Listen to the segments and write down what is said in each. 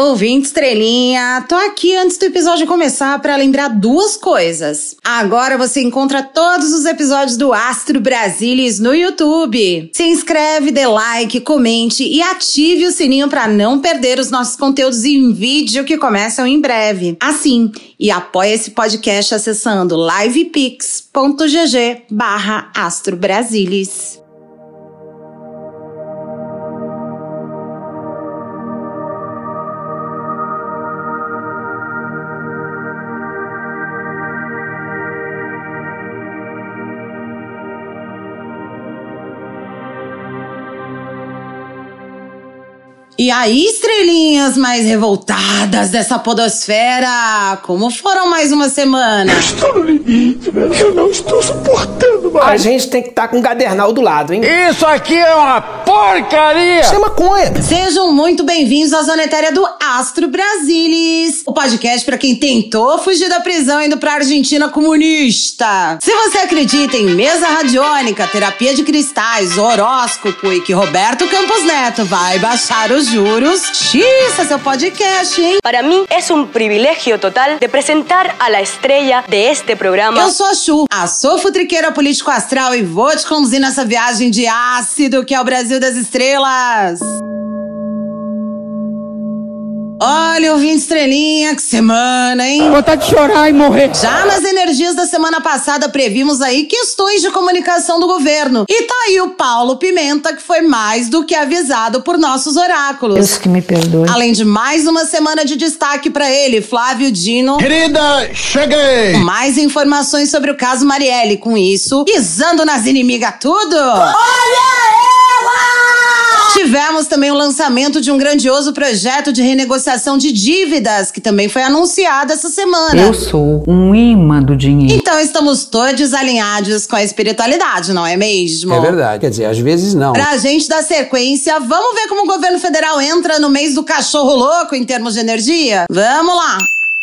Ouvinte estrelinha, tô aqui antes do episódio começar para lembrar duas coisas. Agora você encontra todos os episódios do Astro Brasilis no YouTube. Se inscreve, dê like, comente e ative o sininho para não perder os nossos conteúdos em vídeo que começam em breve. Assim, e apoia esse podcast acessando livepix.gg E aí, estrelinhas mais revoltadas dessa podosfera, como foram mais uma semana? Eu estou no limite, velho. Eu não estou suportando mais. A gente tem que estar tá com um cadernal do lado, hein? Isso aqui é uma porcaria! Isso é maconha. Sejam muito bem-vindos à Zona Etérea do Astro Brasilis, o podcast para quem tentou fugir da prisão indo pra Argentina comunista. Se você acredita em mesa radiônica, terapia de cristais, horóscopo e que Roberto Campos Neto vai baixar os juros, X é seu podcast, hein? Para mim é um privilégio total de apresentar a la estrella de este programa. Eu sou a Chu, a sofutriqueira político astral e vou te conduzir nessa viagem de ácido que é o Brasil das estrelas. Olha, ouvinte estrelinha, que semana, hein? Vontade de chorar e morrer. Já nas energias da semana passada, previmos aí questões de comunicação do governo. E tá aí o Paulo Pimenta, que foi mais do que avisado por nossos oráculos. Deus que me perdoe. Além de mais uma semana de destaque para ele, Flávio Dino. Querida, cheguei! Mais informações sobre o caso Marielle. Com isso, pisando nas inimigas tudo. Olha Tivemos também o lançamento de um grandioso projeto de renegociação de dívidas, que também foi anunciado essa semana. Eu sou um imã do dinheiro. Então estamos todos alinhados com a espiritualidade, não é mesmo? É verdade. Quer dizer, às vezes não. Pra gente dar sequência, vamos ver como o governo federal entra no mês do cachorro louco em termos de energia? Vamos lá!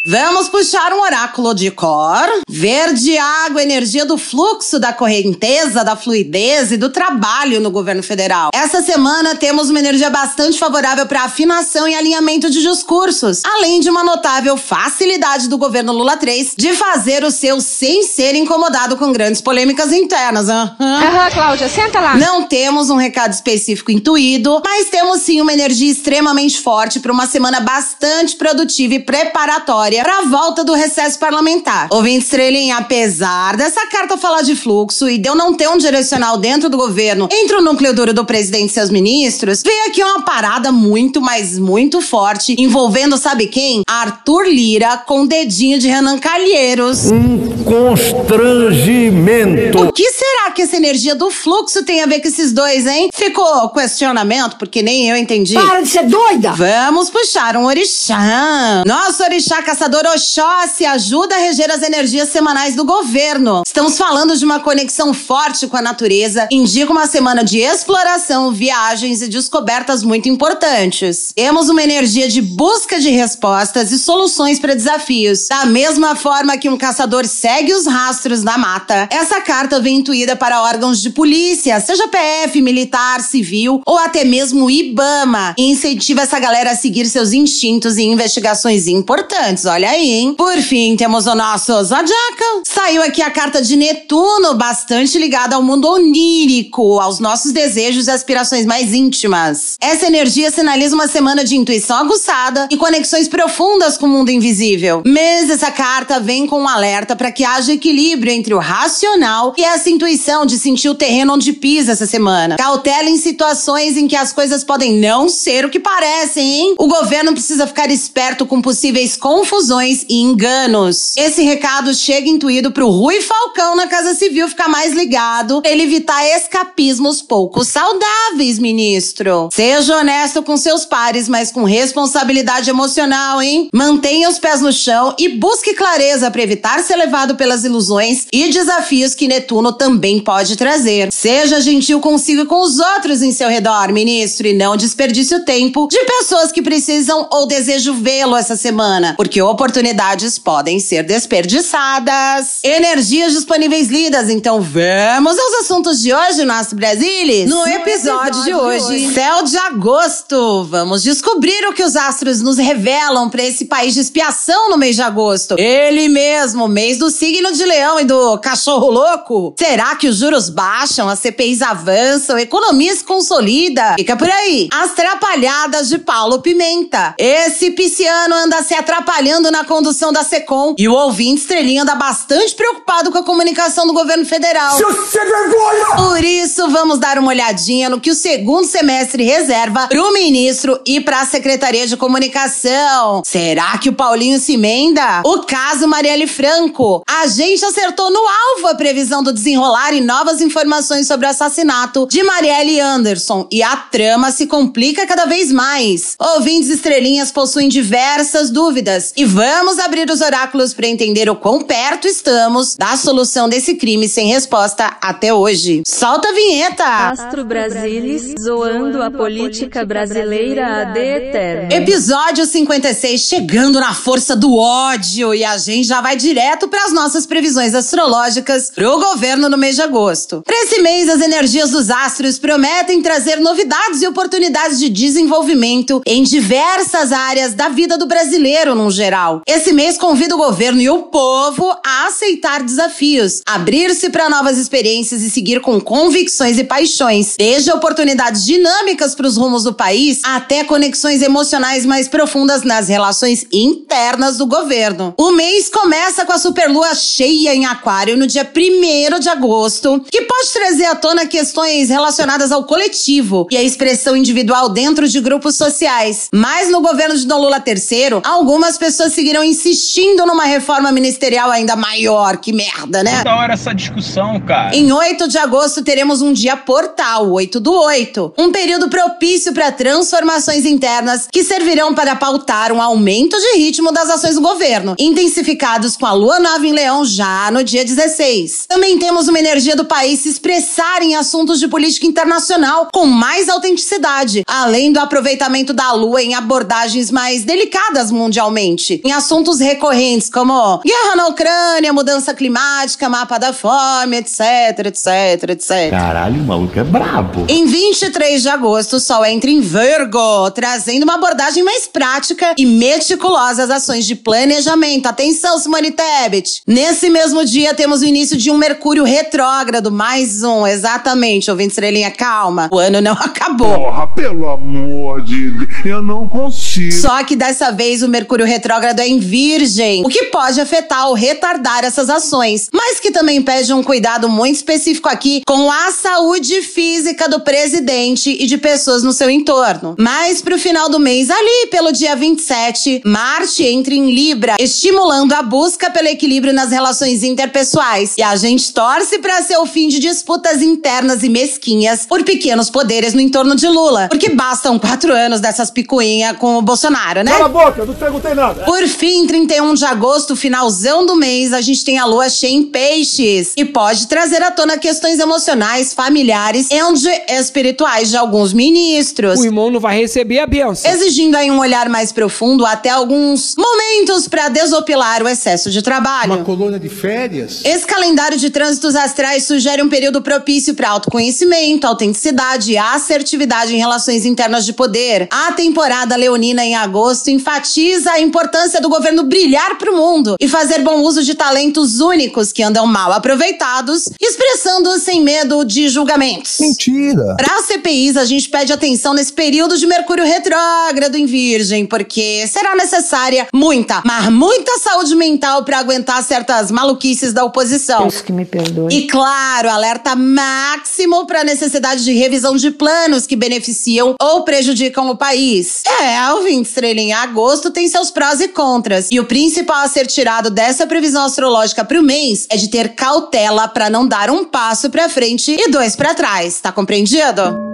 Vamos puxar um oráculo de cor. Verde, água, energia do fluxo, da correnteza, da fluidez e do trabalho no governo federal. Essa semana temos uma energia bastante favorável para afinação e alinhamento de discursos, além de uma notável facilidade do governo Lula 3 de fazer o seu sem ser incomodado com grandes polêmicas internas. Aham, uhum, Cláudia, senta lá. Não temos um recado específico intuído, mas temos sim uma energia extremamente forte para uma semana bastante produtiva e preparatória para a volta do recesso parlamentar. Ouvinte Estrelinha, apesar dessa carta falar de fluxo e de eu não ter um direcional dentro do governo entre o núcleo duro do presidente e seus ministros, veio aqui uma parada muito, mas muito forte envolvendo, sabe quem? Arthur Lira com o dedinho de Renan Calheiros. Um constrangimento. O que será que essa energia do fluxo tem a ver com esses dois, hein? Ficou questionamento, porque nem eu entendi. Para de ser doida! Vamos puxar um orixá. Nosso orixá caçador Caçador Oxóssi ajuda a reger as energias semanais do governo. Estamos falando de uma conexão forte com a natureza, indica uma semana de exploração, viagens e descobertas muito importantes. Temos uma energia de busca de respostas e soluções para desafios. Da mesma forma que um caçador segue os rastros da mata, essa carta vem intuída para órgãos de polícia, seja PF, militar, civil ou até mesmo IBAMA, e incentiva essa galera a seguir seus instintos e investigações importantes olha aí, hein? Por fim, temos o nosso Zodiacal. Saiu aqui a carta de Netuno, bastante ligada ao mundo onírico, aos nossos desejos e aspirações mais íntimas. Essa energia sinaliza uma semana de intuição aguçada e conexões profundas com o mundo invisível. Mas essa carta vem com um alerta para que haja equilíbrio entre o racional e essa intuição de sentir o terreno onde pisa essa semana. Cautela em situações em que as coisas podem não ser o que parecem, hein? O governo precisa ficar esperto com possíveis confusões confusões e enganos. Esse recado chega intuído pro Rui Falcão na Casa Civil ficar mais ligado, pra ele evitar escapismos pouco saudáveis, ministro. Seja honesto com seus pares, mas com responsabilidade emocional, hein? Mantenha os pés no chão e busque clareza para evitar ser levado pelas ilusões e desafios que Netuno também pode trazer. Seja gentil consigo e com os outros em seu redor, ministro, e não desperdice o tempo de pessoas que precisam ou desejam vê-lo essa semana, porque o oportunidades podem ser desperdiçadas. Energias disponíveis lidas, então vamos aos assuntos de hoje, nosso Brasilis? No, episódio, de hoje, céu de agosto, vamos descobrir o que os astros nos revelam para esse país de expiação no mês de agosto. Ele mesmo, mês do signo de leão e do cachorro louco. Será que os juros baixam, as CPIs avançam, a economia se consolida? Fica por aí. As trapalhadas de Paulo Pimenta. Esse pisciano anda se atrapalhando na condução da Secom e o ouvinte estrelinha anda bastante preocupado com a comunicação do governo federal. Seu sem vergonha! Por isso, vamos dar uma olhadinha no que o segundo semestre reserva para o ministro e para a Secretaria de Comunicação. Será que o Paulinho se emenda? O caso Marielle Franco. A gente acertou no alvo a previsão do desenrolar e novas informações sobre o assassinato de Marielle Anderson. E a trama se complica cada vez mais. Ouvintes estrelinhas possuem diversas dúvidas. E vamos abrir os oráculos para entender o quão perto estamos da solução desse crime sem resposta até hoje. Solta a vinheta! Astro Brasilis, zoando a política brasileira ad eterno. Episódio 56, chegando na força do ódio. E a gente já vai direto para as nossas previsões astrológicas pro governo no mês de agosto. Para esse mês, as energias dos astros prometem trazer novidades e oportunidades de desenvolvimento em diversas áreas da vida do brasileiro no geral. Esse mês convida o governo e o povo a aceitar desafios, abrir-se para novas experiências e seguir com convicções e paixões, desde oportunidades dinâmicas para os rumos do país até conexões emocionais mais profundas nas relações internas do governo. O mês começa com a superlua cheia em Aquário no dia 1 de agosto, que pode trazer à tona questões relacionadas ao coletivo e a expressão individual dentro de grupos sociais. Mas no governo de Dom Lula III, algumas pessoas seguiram insistindo numa reforma ministerial ainda maior. Que merda, né? Da hora essa discussão, cara. Em 8 de agosto teremos um dia portal, 8 do 8. Um período propício para transformações internas que servirão para pautar um aumento de ritmo das ações do governo, intensificados com a lua nova em Leão já no dia 16. Também temos uma energia do país se expressar em assuntos de política internacional com mais autenticidade, além do aproveitamento da lua em abordagens mais delicadas mundialmente, em assuntos recorrentes como guerra na Ucrânia, mudança climática, mapa da fome, etc, etc, etc. Caralho, o maluco é brabo. Em 23 de agosto, o Sol entra em Virgo, trazendo uma abordagem mais prática e meticulosa às ações de planejamento. Atenção, Simone Tebet! Nesse mesmo dia, temos o início de um Mercúrio retrógrado, mais um, exatamente, ouvinte estrelinha, calma. O ano não acabou. Porra, pelo amor de Deus, eu não consigo. Só que dessa vez o Mercúrio retrógrado é em Virgem, o que pode afetar ou retardar essas ações, mas que também pede um cuidado muito específico aqui com a saúde física do presidente e de pessoas no seu entorno. Mas pro final do mês, ali pelo dia 27, Marte entra em Libra, estimulando a busca pelo equilíbrio nas relações interpessoais. E a gente torce para ser o fim de disputas internas e mesquinhas por pequenos poderes no entorno de Lula, porque bastam quatro anos dessas picuinhas com o Bolsonaro, né? Cala a boca, eu não perguntei nada. Por fim, 31 de agosto, finalzão do mês, a gente tem a lua cheia em peixes e pode trazer à tona questões emocionais, familiares e espirituais de alguns ministros. O irmão não vai receber a benção. Exigindo aí um olhar mais profundo até alguns momentos para desopilar o excesso de trabalho. colônia de férias? Esse calendário de trânsitos astrais sugere um período propício para autoconhecimento, autenticidade e assertividade em relações internas de poder. A temporada leonina em agosto enfatiza a importância do governo brilhar para o mundo e fazer bom uso de talentos únicos que andam mal aproveitados, expressando sem medo de julgamentos. Mentira. Para as CPIs, a gente pede atenção nesse período de Mercúrio retrógrado em Virgem, porque será necessária muita, mas muita saúde mental para aguentar certas maluquices da oposição. Deus que me perdoe. E claro, alerta máximo para a necessidade de revisão de planos que beneficiam ou prejudicam o país. É, ouvinte estrelinha, agosto tem seus prós e contras. E o principal a ser tirado dessa previsão astrológica para o mês é de ter cautela para não dar um passo para frente e dois para trás. Tá compreendido?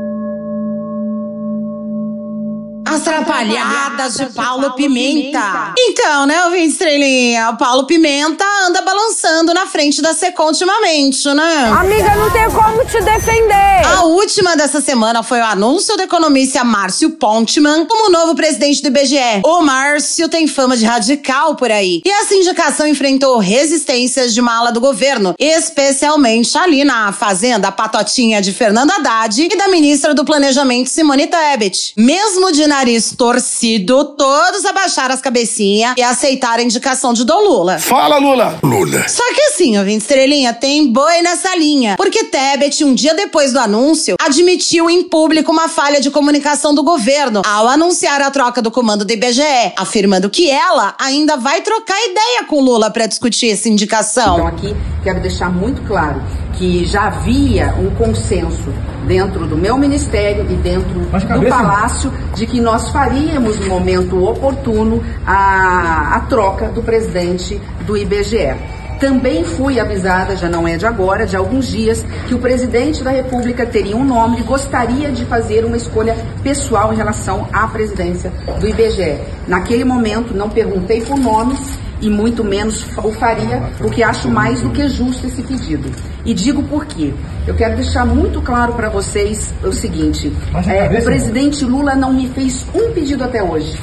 As Trapalhadas de Paulo Pimenta. Então, né, ouvinte estrelinha? O Paulo Pimenta anda balançando na frente da Secom ultimamente, né? Amiga, não tem como te defender. A última dessa semana foi o anúncio do economista Márcio Pontman como novo presidente do IBGE. O Márcio tem fama de radical por aí. E essa indicação enfrentou resistências de uma ala do governo, especialmente ali na fazenda Patotinha de Fernando Haddad e da ministra do Planejamento Simone Tebet. Mesmo de nariz torcido, todos abaixaram as cabecinhas e aceitaram a indicação de Dom Lula. Fala, Lula. Lula. Só que assim, ouvinte estrelinha, tem boi nessa linha. Porque Tebet, um dia depois do anúncio, admitiu em público uma falha de comunicação do governo ao anunciar a troca do comando do IBGE, afirmando que ela ainda vai trocar ideia com Lula para discutir essa indicação. Então aqui quero deixar muito claro que já havia um consenso dentro do meu ministério e dentro do palácio de que nós faríamos no momento oportuno a, a troca do presidente do IBGE. Também fui avisada, já não é de agora, de alguns dias, que o presidente da República teria um nome e gostaria de fazer uma escolha pessoal em relação à presidência do IBGE. Naquele momento, não perguntei por nomes e muito menos o faria, porque acho mais do que justo esse pedido. E digo por quê. Eu quero deixar muito claro para vocês o seguinte: é, o presidente Lula não me fez um pedido até hoje.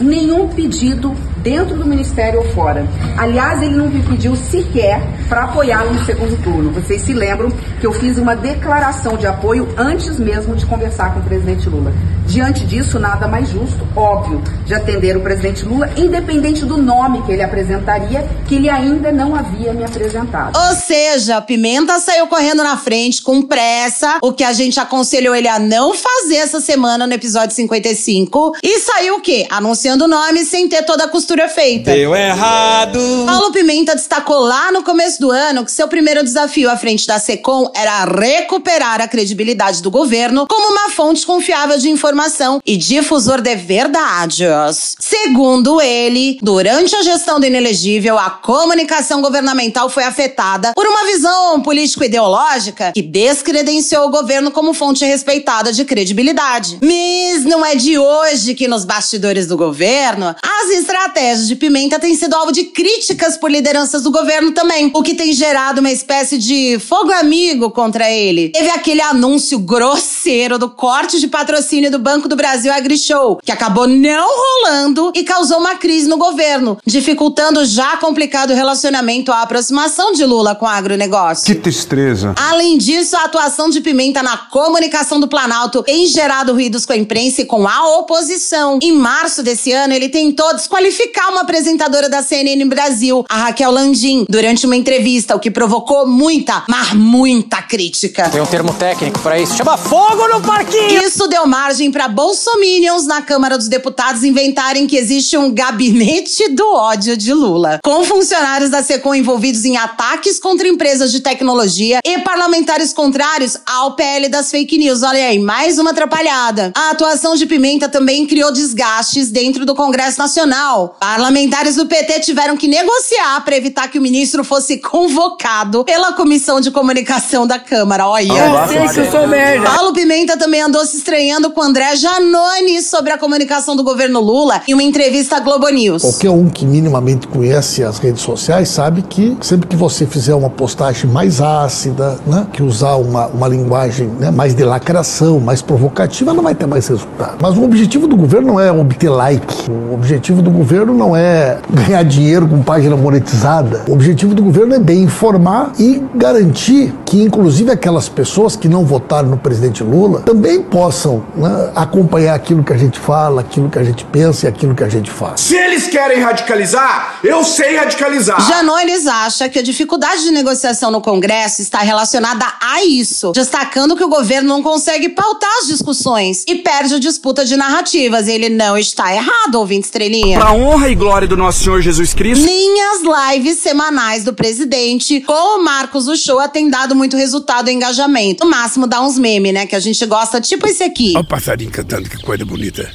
Nenhum pedido dentro do ministério ou fora. Aliás, ele não me pediu sequer para apoiá-lo no segundo turno. Vocês se lembram que eu fiz uma declaração de apoio antes mesmo de conversar com o presidente Lula. Diante disso, nada mais justo, óbvio, de atender o presidente Lula, independente do nome que ele apresentaria, que ele ainda não havia me apresentado. Ou seja, Pimenta saiu correndo na frente com pressa, o que a gente aconselhou ele a não fazer essa semana no episódio 55. E saiu o quê? Anunciando o nome sem ter toda a costura feita. Deu errado. Paulo Pimenta destacou lá no começo do ano que seu primeiro desafio à frente da SECOM era recuperar a credibilidade do governo como uma fonte confiável de informação e difusor de verdades. Segundo ele, durante a gestão do inelegível, a comunicação governamental foi afetada por uma visão político-ideológica que descredenciou o governo como fonte respeitada de credibilidade. Mas não é de hoje que nos bastidores do governo as estratégias de Pimenta têm sido alvo de críticas por lideranças do governo também, o que tem gerado uma espécie de fogo amigo contra ele. Teve aquele anúncio grosseiro do corte de patrocínio do Banco do Brasil AgriShow, que acabou não rolando e causou uma crise no governo, dificultando o já complicado relacionamento à aproximação de Lula com o agronegócio. Que tristeza. Além disso, a atuação de Pimenta na comunicação do Planalto tem gerado ruídos com a imprensa e com a oposição. Em março desse ano, ele tentou desqualificar uma apresentadora da CNN Brasil, a Raquel Landim, durante uma entrevista, o que provocou muita, mas muita crítica. Tem um termo técnico para isso, chama fogo no parquinho. Isso deu margem para bolsominions na Câmara dos Deputados inventarem que existe um gabinete do ódio de Lula, com funcionários da SECOM envolvidos em ataques contra empresas de tecnologia e parlamentares contrários ao PL das fake news. Olha aí, mais uma atrapalhada. A atuação de Pimenta também criou desgastes dentro do Congresso Nacional. Parlamentares do PT tiveram que negociar para evitar que o ministro fosse convocado pela Comissão de Comunicação da Câmara. Olha. Eu sei que eu sou merda. Paulo Pimenta também andou se estranhando com André Janone sobre a comunicação do governo Lula em uma entrevista à Globo News. Qualquer um que minimamente conhece as redes sociais sabe que sempre que você fizer uma postagem mais ácida, né, que usar uma, uma linguagem né, mais de lacração, mais provocativa, não vai ter mais resultado. Mas o objetivo do governo não é obter like. O objetivo do governo não é ganhar dinheiro com página monetizada. O objetivo do governo é bem informar e garantir que, inclusive, aquelas pessoas que não votaram no presidente Lula também possam né, acompanhar aquilo que a gente fala, aquilo que a gente pensa e aquilo que a gente faz. Se eles querem radicalizar, eu sei radicalizar. Janones acha que a dificuldade de negociação no Congresso está relacionada a isso, destacando que o governo não consegue pautar as discussões e perde a disputa de narrativas. Ele não está errado, ouvinte estrelinha. Pra honra e glória do nosso Senhor Jesus Cristo. Nem as lives semanais do presidente com o Marcos do Show tem dado muito resultado e engajamento. No máximo dá uns memes, né? Que a gente gosta, tipo esse aqui. Olha o passarinho cantando, que coisa bonita.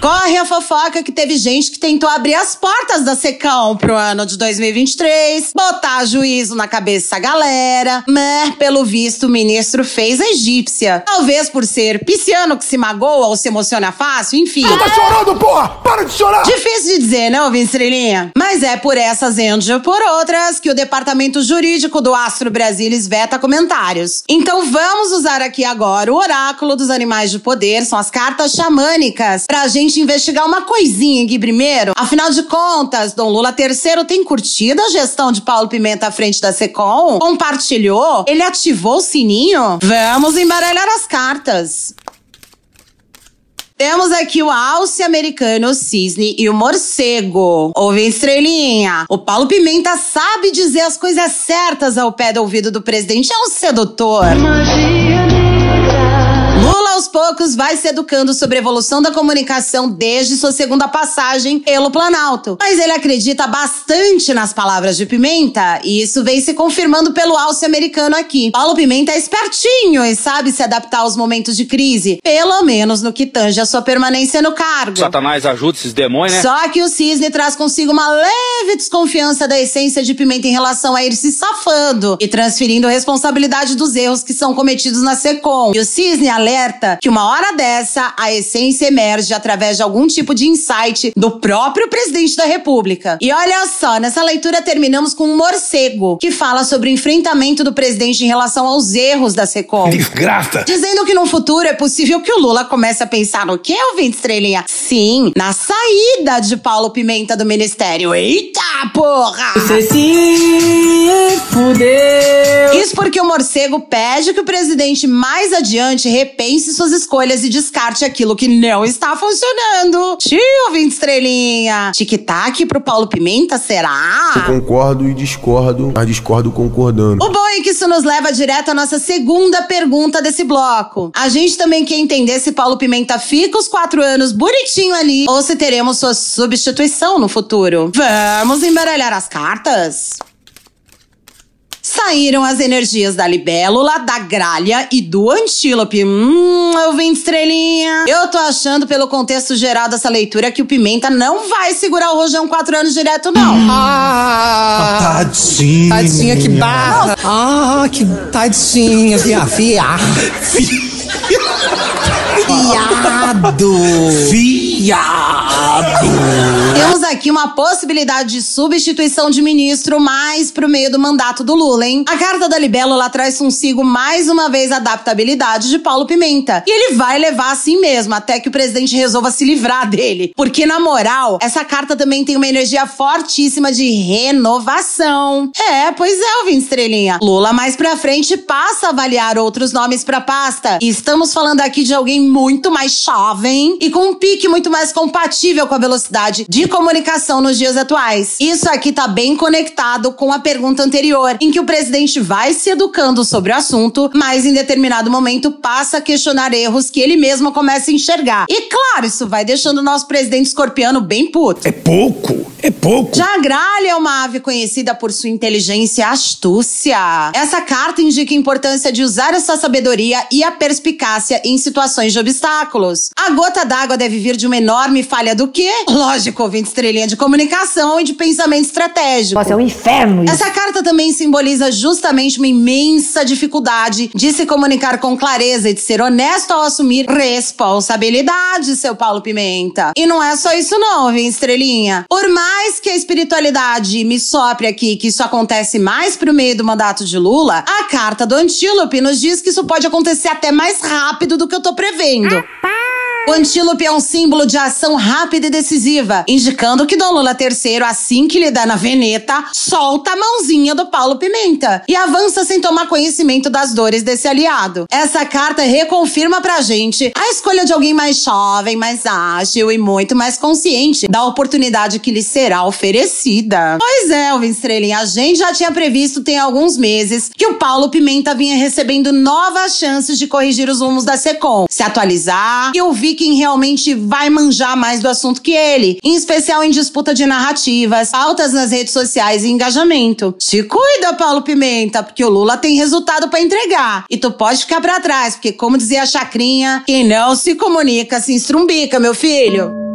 Corre a fofoca que teve gente que tentou abrir as portas da Secão pro ano de 2023, botar juízo na cabeça da galera, mas pelo visto o ministro fez a egípcia. Talvez por ser pisciano que se magoa ou se emociona fácil, enfim. Tu tá chorando, porra! Para de chorar! Difícil de dizer, né, ouvinte estrelinha? Mas é por essas e por outras que o departamento jurídico do Astro Brasilis veta comentários. Então vamos usar aqui agora o oráculo dos animais de poder, são as cartas xamânicas, pra gente investigar uma coisinha aqui primeiro. Afinal de contas, Dom Lula III tem curtido a gestão de Paulo Pimenta à frente da Secom? Compartilhou? Ele ativou o sininho? Vamos embaralhar as cartas. Temos aqui o alce americano, o cisne e o morcego. Ouve estrelinha. O Paulo Pimenta sabe dizer as coisas certas ao pé do ouvido do presidente. É um sedutor. Lula, aos poucos, vai se educando sobre a evolução da comunicação desde sua segunda passagem pelo Planalto. Mas ele acredita bastante nas palavras de Pimenta e isso vem se confirmando pelo alce americano aqui. Paulo Pimenta é espertinho e sabe se adaptar aos momentos de crise, pelo menos no que tange a sua permanência no cargo. Satanás ajuda esses demônios, né? Só que o cisne traz consigo uma leve desconfiança da essência de Pimenta em relação a ir se safando e transferindo a responsabilidade dos erros que são cometidos na SECOM. E o cisne alerta que uma hora dessa a essência emerge através de algum tipo de insight do próprio presidente da República. E olha só, nessa leitura terminamos com um morcego que fala sobre o enfrentamento do presidente em relação aos erros da SECOM. Desgraça! Dizendo que no futuro é possível que o Lula comece a pensar no que, ouvinte estrelinha? Sim, na saída de Paulo Pimenta do ministério. Eita porra! Você se fudeu. Isso porque o morcego pede que o presidente mais adiante repense suas escolhas e descarte aquilo que não está funcionando. Tio, ouvinte estrelinha. Tic-tac pro Paulo Pimenta, será? Eu concordo e discordo, mas discordo concordando. O bom é que isso nos leva direto à nossa segunda pergunta desse bloco. A gente também quer entender se Paulo Pimenta fica os quatro anos bonitinho ali ou se teremos sua substituição no futuro. Vamos embaralhar as cartas? Saíram as energias da libélula, da gralha e do antílope. Hum, eu vim estrelinha. Eu tô achando, pelo contexto geral dessa leitura, que o Pimenta não vai segurar o rojão quatro anos direto, não. Ah, tadinha. Tadinha, que barra. Ah, que tadinha, via, via. Viado. Viado. Temos aqui uma possibilidade de substituição de ministro mais pro meio do mandato do Lula, hein? A carta da Libélula traz consigo mais uma vez a adaptabilidade de Paulo Pimenta. E ele vai levar assim mesmo, até que o presidente resolva se livrar dele. Porque, na moral, essa carta também tem uma energia fortíssima de renovação. É, pois é, ouvinte estrelinha. Lula mais pra frente passa a avaliar outros nomes pra pasta. E estamos falando aqui de alguém muito mais jovem e com um pique muito mais compatível com a velocidade de comunicação nos dias atuais. Isso aqui tá bem conectado com a pergunta anterior, em que o presidente vai se educando sobre o assunto, mas em determinado momento passa a questionar erros que ele mesmo começa a enxergar. E claro, isso vai deixando o nosso presidente escorpiano bem puto. É pouco, é pouco. Já a gralha é uma ave conhecida por sua inteligência e astúcia. Essa carta indica a importância de usar essa sabedoria e a perspicácia em situações de obstáculos. A gota d'água deve vir de uma enorme falha do quê? Lógico, ouvinte estrelinha de comunicação e de pensamento estratégico. Nossa, é um inferno isso. Essa carta também simboliza justamente uma imensa dificuldade de se comunicar com clareza e de ser honesto ao assumir responsabilidade, seu Paulo Pimenta. E não é só isso não, vem estrelinha. Por mais que a espiritualidade me sopre aqui que isso acontece mais pro meio do mandato de Lula, a carta do antílope nos diz que isso pode acontecer até mais rápido do que eu tô prevendo. bye. O antílope é um símbolo de ação rápida e decisiva, indicando que Dom Lula III, assim que lhe dá na veneta, solta a mãozinha do Paulo Pimenta e avança sem tomar conhecimento das dores desse aliado. Essa carta reconfirma pra gente a escolha de alguém mais jovem, mais ágil e muito mais consciente da oportunidade que lhe será oferecida. Pois é, Alvin Estrelinha, a gente já tinha previsto tem alguns meses que o Paulo Pimenta vinha recebendo novas chances de corrigir os rumos da SECOM, se atualizar e ouvir quem realmente vai manjar mais do assunto que ele, em especial em disputa de narrativas, pautas nas redes sociais e engajamento. Te cuida, Paulo Pimenta, porque o Lula tem resultado para entregar. E tu pode ficar para trás, porque como dizia a Chacrinha, quem não se comunica se estrumbica, meu filho.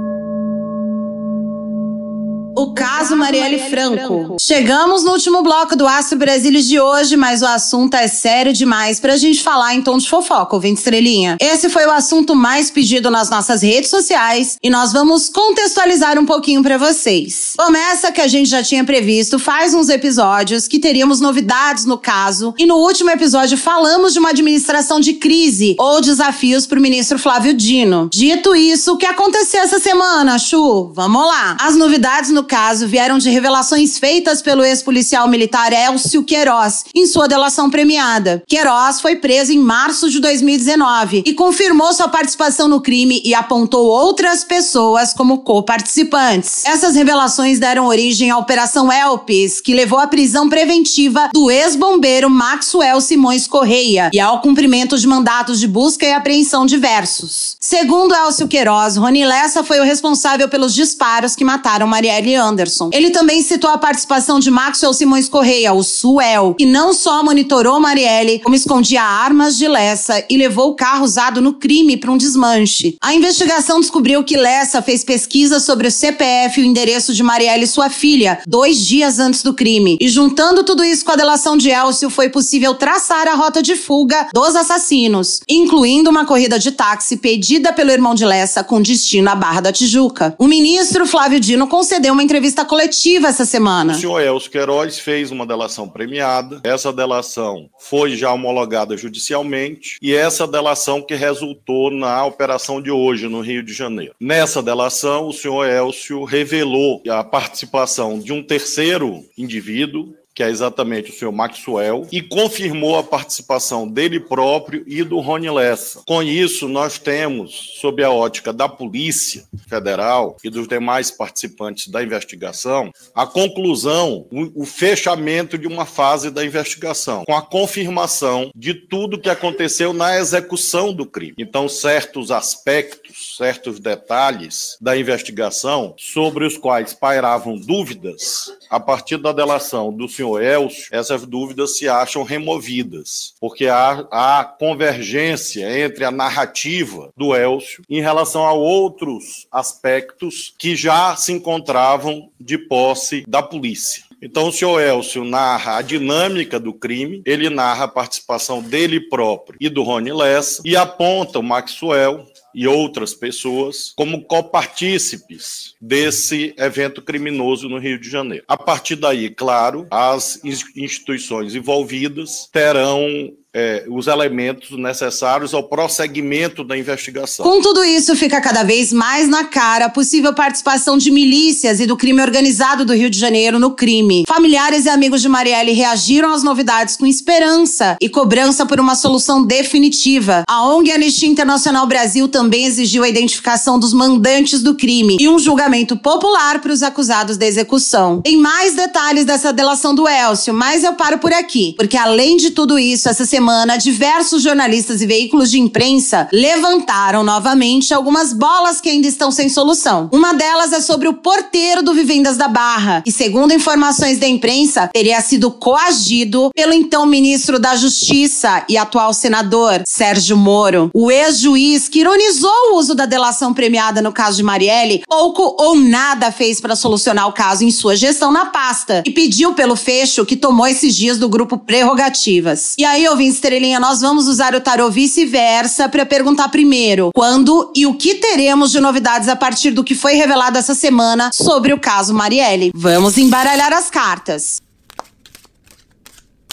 O caso Marielle Franco. Chegamos no último bloco do Astro Brasilis de hoje, mas o assunto é sério demais pra gente falar em tom de fofoca, ouvinte estrelinha. Esse foi o assunto mais pedido nas nossas redes sociais e nós vamos contextualizar um pouquinho para vocês. Começa que a gente já tinha previsto faz uns episódios que teríamos novidades no caso e no último episódio falamos de uma administração de crise ou desafios pro ministro Flávio Dino. Dito isso, o que aconteceu essa semana, Chu? Vamos lá. As novidades no caso vieram de revelações feitas pelo ex-policial militar Elcio Queiroz em sua delação premiada. Queiroz foi preso em março de 2019 e confirmou sua participação no crime e apontou outras pessoas como co-participantes. Essas revelações deram origem à Operação Elpis, que levou à prisão preventiva do ex-bombeiro Maxwell Simões Correia e ao cumprimento de mandatos de busca e apreensão diversos. Segundo Elcio Queiroz, Rony Lessa foi o responsável pelos disparos que mataram Marielle Anderson. Ele também citou a participação de Maxwell Simões Correia, o Suel, que não só monitorou Marielle, como escondia armas de Lessa e levou o carro usado no crime para um desmanche. A investigação descobriu que Lessa fez pesquisa sobre o CPF e o endereço de Marielle e sua filha, dois dias antes do crime. E juntando tudo isso com a delação de Elcio, foi possível traçar a rota de fuga dos assassinos, incluindo uma corrida de táxi pedida pelo irmão de Lessa com destino à Barra da Tijuca. O ministro Flávio Dino concedeu uma entrevista coletiva essa semana. O senhor Elcio Queiroz fez uma delação premiada. Essa delação foi já homologada judicialmente e essa delação que resultou na operação de hoje no Rio de Janeiro. Nessa delação, o senhor Elcio revelou a participação de um terceiro indivíduo que é exatamente o senhor Maxwell, e confirmou a participação dele próprio e do Rony Lessa. Com isso, nós temos, sob a ótica da Polícia Federal e dos demais participantes da investigação, a conclusão, o, fechamento de uma fase da investigação, com a confirmação de tudo que aconteceu na execução do crime. Então, certos aspectos, certos detalhes da investigação sobre os quais pairavam dúvidas, a partir da delação do senhor Elcio, essas dúvidas se acham removidas, porque há, há convergência entre a narrativa do Elcio em relação a outros aspectos que já se encontravam de posse da polícia. Então, o senhor Elcio narra a dinâmica do crime, ele narra a participação dele próprio e do Rony Lessa, e aponta o Maxwell e outras pessoas como copartícipes desse evento criminoso no Rio de Janeiro. A partir daí, claro, as instituições envolvidas terão é, os elementos necessários ao prosseguimento da investigação. Com tudo isso, fica cada vez mais na cara a possível participação de milícias e do crime organizado do Rio de Janeiro no crime. Familiares e amigos de Marielle reagiram às novidades com esperança e cobrança por uma solução definitiva. A ONG Anistia Internacional Brasil também exigiu a identificação dos mandantes do crime e um julgamento popular para os acusados da execução. Tem mais detalhes dessa delação do Elcio, mas eu paro por aqui, porque além de tudo isso, essa semana semana, diversos jornalistas e veículos de imprensa levantaram novamente algumas bolas que ainda estão sem solução. Uma delas é sobre o porteiro do Vivendas da Barra, que, segundo informações da imprensa, teria sido coagido pelo então ministro da Justiça e atual senador, Sérgio Moro. O ex-juiz que ironizou o uso da delação premiada no caso de Marielle, pouco ou nada fez para solucionar o caso em sua gestão na pasta e pediu pelo fecho que tomou esses dias do grupo Prerrogativas. E aí, ouvintes estrelinha, nós vamos usar o tarô vice-versa para perguntar primeiro quando e o que teremos de novidades a partir do que foi revelado essa semana sobre o caso Marielle. Vamos embaralhar as cartas.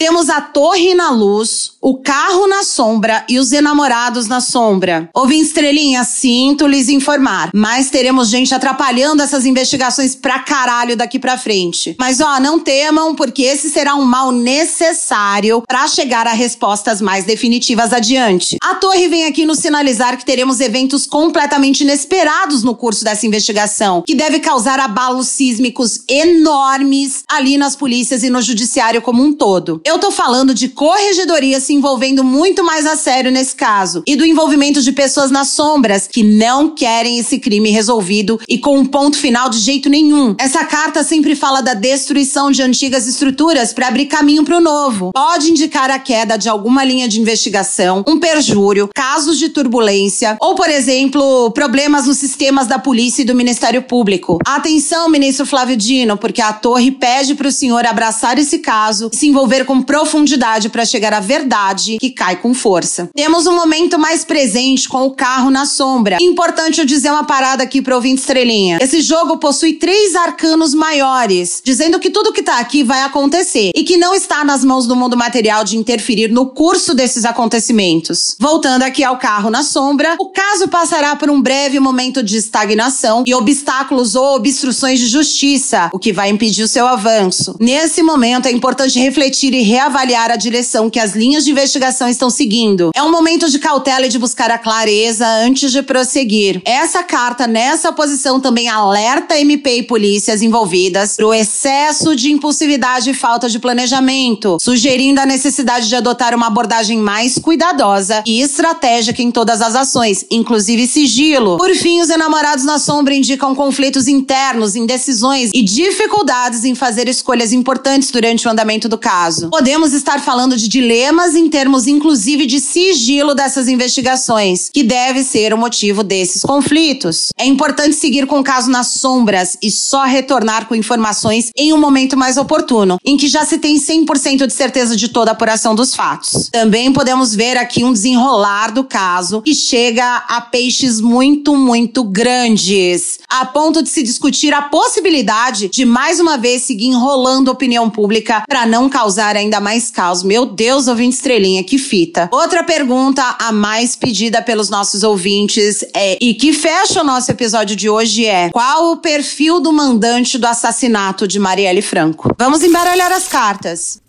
Temos a torre na luz, o carro na sombra e os enamorados na sombra. Ouvi estrelinha, sinto lhes informar, mas teremos gente atrapalhando essas investigações pra caralho daqui pra frente. Mas ó, não temam, porque esse será um mal necessário para chegar a respostas mais definitivas adiante. A torre vem aqui nos sinalizar que teremos eventos completamente inesperados no curso dessa investigação, que deve causar abalos sísmicos enormes ali nas polícias e no judiciário como um todo. Eu tô falando de corregedoria se envolvendo muito mais a sério nesse caso e do envolvimento de pessoas nas sombras que não querem esse crime resolvido e com um ponto final de jeito nenhum. Essa carta sempre fala da destruição de antigas estruturas para abrir caminho para o novo. Pode indicar a queda de alguma linha de investigação, um perjúrio, casos de turbulência ou, por exemplo, problemas nos sistemas da polícia e do Ministério Público. Atenção, ministro Flávio Dino, porque a torre pede para o senhor abraçar esse caso se envolver com profundidade para chegar à verdade que cai com força. Temos um momento mais presente com o carro na sombra. Importante eu dizer uma parada aqui para ouvinte estrelinha. Esse jogo possui três arcanos maiores, dizendo que tudo que tá aqui vai acontecer e que não está nas mãos do mundo material de interferir no curso desses acontecimentos. Voltando aqui ao carro na sombra, o caso passará por um breve momento de estagnação e obstáculos ou obstruções de justiça, o que vai impedir o seu avanço. Nesse momento é importante refletir e reavaliar a direção que as linhas de investigação estão seguindo. É um momento de cautela e de buscar a clareza antes de prosseguir. Essa carta nessa posição também alerta MP e polícias envolvidas para o excesso de impulsividade e falta de planejamento, sugerindo a necessidade de adotar uma abordagem mais cuidadosa e estratégica em todas as ações, inclusive sigilo. Por fim, os enamorados na sombra indicam conflitos internos, indecisões e dificuldades em fazer escolhas importantes durante o andamento do caso. Podemos estar falando de dilemas em termos inclusive de sigilo dessas investigações, que deve ser o motivo desses conflitos. É importante seguir com o caso nas sombras e só retornar com informações em um momento mais oportuno, em que já se tem 100% de certeza de toda a apuração dos fatos. Também podemos ver aqui um desenrolar do caso que chega a peixes muito, muito grandes, a ponto de se discutir a possibilidade de mais uma vez seguir enrolando a opinião pública para não causar ainda mais caos. Meu Deus, ouvinte estrelinha, que fita. Outra pergunta, a mais pedida pelos nossos ouvintes é e que fecha o nosso episódio de hoje é: qual o perfil do mandante do assassinato de Marielle Franco? Vamos embaralhar as cartas.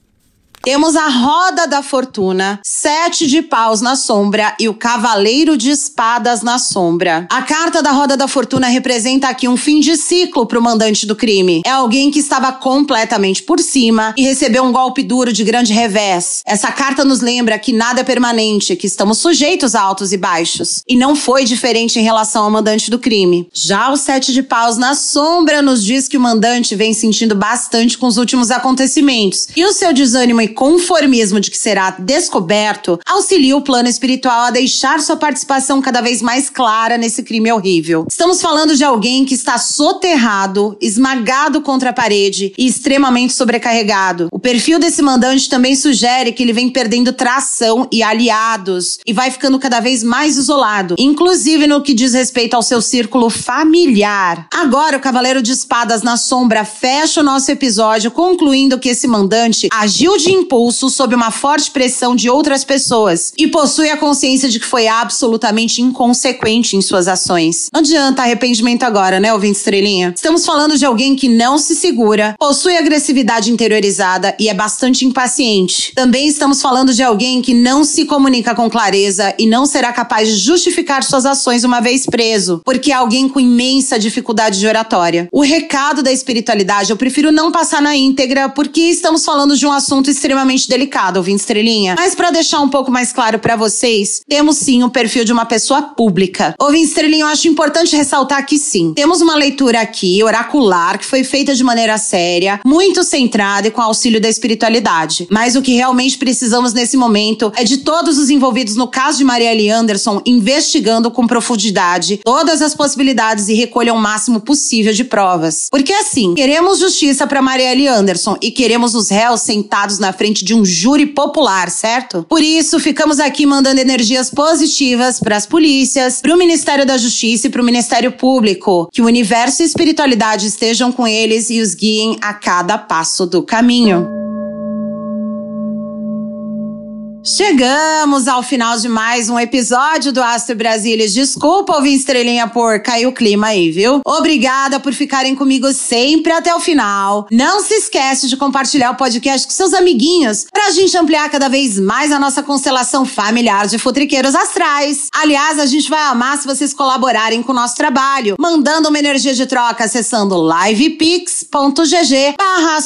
Temos a roda da fortuna, sete de paus na sombra e o cavaleiro de espadas na sombra. A carta da roda da fortuna representa aqui um fim de ciclo para o mandante do crime. É alguém que estava completamente por cima e recebeu um golpe duro de grande revés. Essa carta nos lembra que nada é permanente, que estamos sujeitos a altos e baixos. E não foi diferente em relação ao mandante do crime. Já o sete de paus na sombra nos diz que o mandante vem sentindo bastante com os últimos acontecimentos. E o seu desânimo e conformismo de que será descoberto auxilia o plano espiritual a deixar sua participação cada vez mais clara nesse crime horrível. Estamos falando de alguém que está soterrado, esmagado contra a parede e extremamente sobrecarregado. O perfil desse mandante também sugere que ele vem perdendo tração e aliados e vai ficando cada vez mais isolado, inclusive no que diz respeito ao seu círculo familiar. Agora, o Cavaleiro de Espadas na Sombra fecha o nosso episódio concluindo que esse mandante agiu de impulso sob uma forte pressão de outras pessoas e possui a consciência de que foi absolutamente inconsequente em suas ações. Não adianta arrependimento agora, né, ouvinte estrelinha? Estamos falando de alguém que não se segura, possui agressividade interiorizada e é bastante impaciente. Também estamos falando de alguém que não se comunica com clareza e não será capaz de justificar suas ações uma vez preso, porque é alguém com imensa dificuldade de oratória. O recado da espiritualidade eu prefiro não passar na íntegra porque estamos falando de um assunto extremamente delicado, ouvinte estrelinha. Mas para deixar um pouco mais claro para vocês, temos sim o perfil de uma pessoa pública. Ouvinte estrelinha, eu acho importante ressaltar que sim, temos uma leitura aqui oracular que foi feita de maneira séria, muito centrada e com auxílio da espiritualidade. Mas o que realmente precisamos nesse momento é de todos os envolvidos no caso de Marielle Anderson investigando com profundidade todas as possibilidades e recolham o máximo possível de provas. Porque assim, queremos justiça para Marielle Anderson e queremos os réus sentados na frente de um júri popular, certo? Por isso, ficamos aqui mandando energias positivas para as polícias, para o Ministério da Justiça e para o Ministério Público. Que o universo e a espiritualidade estejam com eles e os guiem a cada passo do caminho. Chegamos ao final de mais um episódio do Astro Brasilis. Desculpa ouvir estrelinha por cair o clima aí, viu? Obrigada por ficarem comigo sempre até o final. Não se esquece de compartilhar o podcast com seus amiguinhos pra gente ampliar cada vez mais a nossa constelação familiar de futriqueiros astrais. Aliás, a gente vai amar se vocês colaborarem com o nosso trabalho, mandando uma energia de troca acessando livepix.gg barra.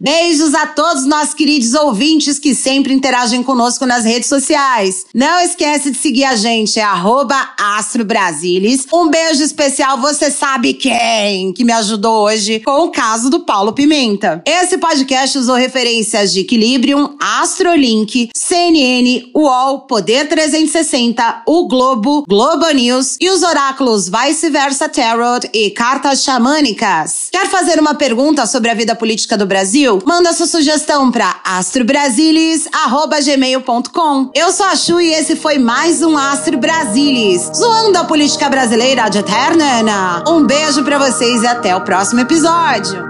Beijos a todos nossos queridos ouvintes que sempre interagem interagem conosco nas redes sociais. Não esquece de seguir a gente, é @astrobrasilis. Um beijo especial, você sabe quem, que me ajudou hoje com o caso do Paulo Pimenta. Esse podcast usou referências de Equilibrium, Astrolink, CNN, UOL, Poder 360, O Globo, Globo News e os oráculos Vice Versa Tarot e Cartas Xamânicas. Quer fazer uma pergunta sobre a vida política do Brasil? Manda sua sugestão para astrobrasilis.com gmail.com. Eu sou a Chu e esse foi mais um Astro Brasilis, zoando a política brasileira de eterna. Um beijo para vocês e até o próximo episódio.